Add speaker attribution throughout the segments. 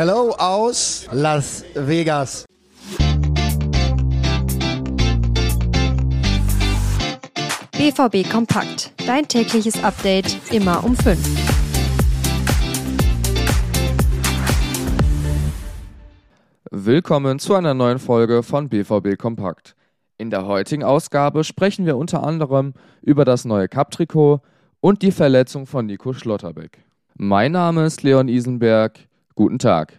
Speaker 1: Hello aus Las Vegas.
Speaker 2: BVB Kompakt. Dein tägliches Update immer um 5.
Speaker 3: Willkommen zu einer neuen Folge von BVB Kompakt. In der heutigen Ausgabe sprechen wir unter anderem über das neue Cup-Trikot und die Verletzung von Nico Schlotterbeck. Mein Name ist Leon Isenberg. Guten Tag.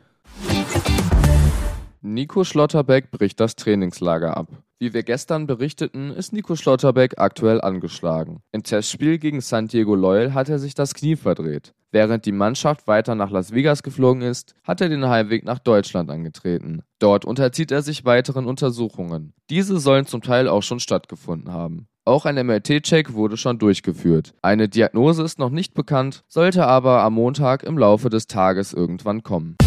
Speaker 3: Nico Schlotterbeck bricht das Trainingslager ab. Wie wir gestern berichteten, ist Nico Schlotterbeck aktuell angeschlagen. Im Testspiel gegen San Diego Loyal hat er sich das Knie verdreht. Während die Mannschaft weiter nach Las Vegas geflogen ist, hat er den Heimweg nach Deutschland angetreten. Dort unterzieht er sich weiteren Untersuchungen. Diese sollen zum Teil auch schon stattgefunden haben. Auch ein MRT-Check wurde schon durchgeführt. Eine Diagnose ist noch nicht bekannt, sollte aber am Montag im Laufe des Tages irgendwann kommen.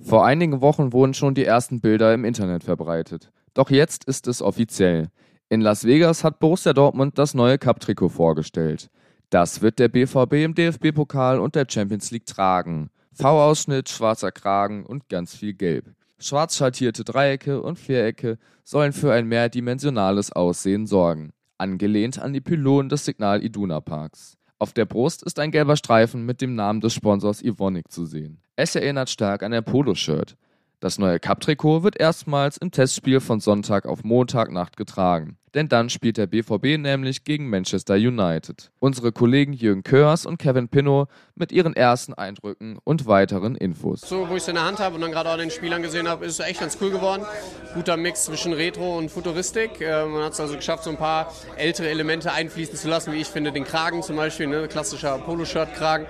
Speaker 3: Vor einigen Wochen wurden schon die ersten Bilder im Internet verbreitet. Doch jetzt ist es offiziell. In Las Vegas hat Borussia Dortmund das neue Cup-Trikot vorgestellt. Das wird der BVB im DFB-Pokal und der Champions League tragen. V-Ausschnitt, schwarzer Kragen und ganz viel Gelb. Schwarz schattierte Dreiecke und Vierecke sollen für ein mehrdimensionales Aussehen sorgen, angelehnt an die Pylonen des Signal Iduna Parks. Auf der Brust ist ein gelber Streifen mit dem Namen des Sponsors Ivonic zu sehen. Es erinnert stark an ein Poloshirt. Das neue Cup-Trikot wird erstmals im Testspiel von Sonntag auf Montagnacht getragen denn dann spielt der BVB nämlich gegen Manchester United. Unsere Kollegen Jürgen Körs und Kevin Pinnow mit ihren ersten Eindrücken und weiteren Infos.
Speaker 4: So, wo ich es in der Hand habe und dann gerade auch den Spielern gesehen habe, ist es echt ganz cool geworden. Guter Mix zwischen Retro und Futuristik. Äh, man hat es also geschafft, so ein paar ältere Elemente einfließen zu lassen, wie ich finde, den Kragen zum Beispiel, ne? klassischer Poloshirt-Kragen.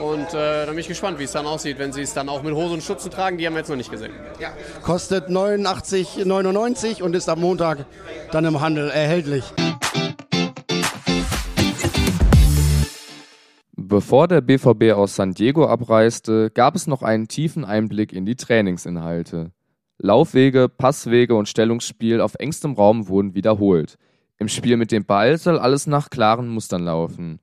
Speaker 4: Und äh, da bin ich gespannt, wie es dann aussieht, wenn sie es dann auch mit Hose und Stutzen tragen. Die haben wir jetzt noch nicht gesehen.
Speaker 1: Ja. Kostet 89,99 und ist am Montag dann im Handel Handel erhältlich.
Speaker 3: Bevor der BVB aus San Diego abreiste, gab es noch einen tiefen Einblick in die Trainingsinhalte. Laufwege, Passwege und Stellungsspiel auf engstem Raum wurden wiederholt. Im Spiel mit dem Ball soll alles nach klaren Mustern laufen.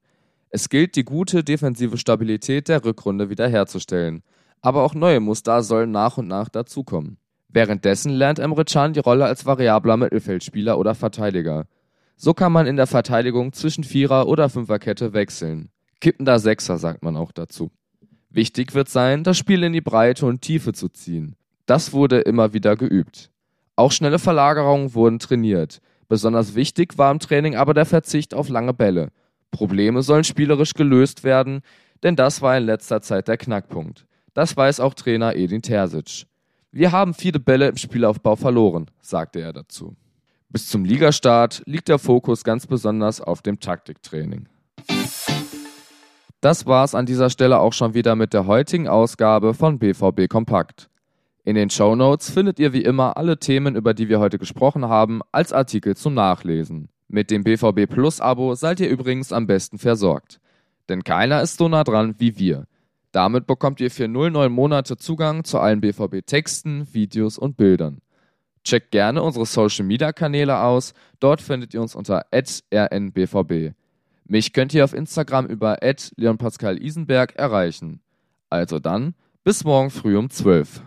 Speaker 3: Es gilt, die gute defensive Stabilität der Rückrunde wiederherzustellen. Aber auch neue Muster sollen nach und nach dazukommen. Währenddessen lernt Emre Can die Rolle als variabler Mittelfeldspieler oder Verteidiger. So kann man in der Verteidigung zwischen Vierer- oder Fünferkette wechseln. Kippender Sechser sagt man auch dazu. Wichtig wird sein, das Spiel in die Breite und Tiefe zu ziehen. Das wurde immer wieder geübt. Auch schnelle Verlagerungen wurden trainiert. Besonders wichtig war im Training aber der Verzicht auf lange Bälle. Probleme sollen spielerisch gelöst werden, denn das war in letzter Zeit der Knackpunkt. Das weiß auch Trainer Edin Terzic. Wir haben viele Bälle im Spielaufbau verloren, sagte er dazu. Bis zum Ligastart liegt der Fokus ganz besonders auf dem Taktiktraining. Das war's an dieser Stelle auch schon wieder mit der heutigen Ausgabe von BVB Kompakt. In den Show Notes findet ihr wie immer alle Themen, über die wir heute gesprochen haben, als Artikel zum Nachlesen. Mit dem BVB Plus Abo seid ihr übrigens am besten versorgt. Denn keiner ist so nah dran wie wir. Damit bekommt ihr für 09 Monate Zugang zu allen BVB-Texten, Videos und Bildern. Checkt gerne unsere Social Media Kanäle aus. Dort findet ihr uns unter rnbvb. Mich könnt ihr auf Instagram über leonpascal Isenberg erreichen. Also dann, bis morgen früh um 12.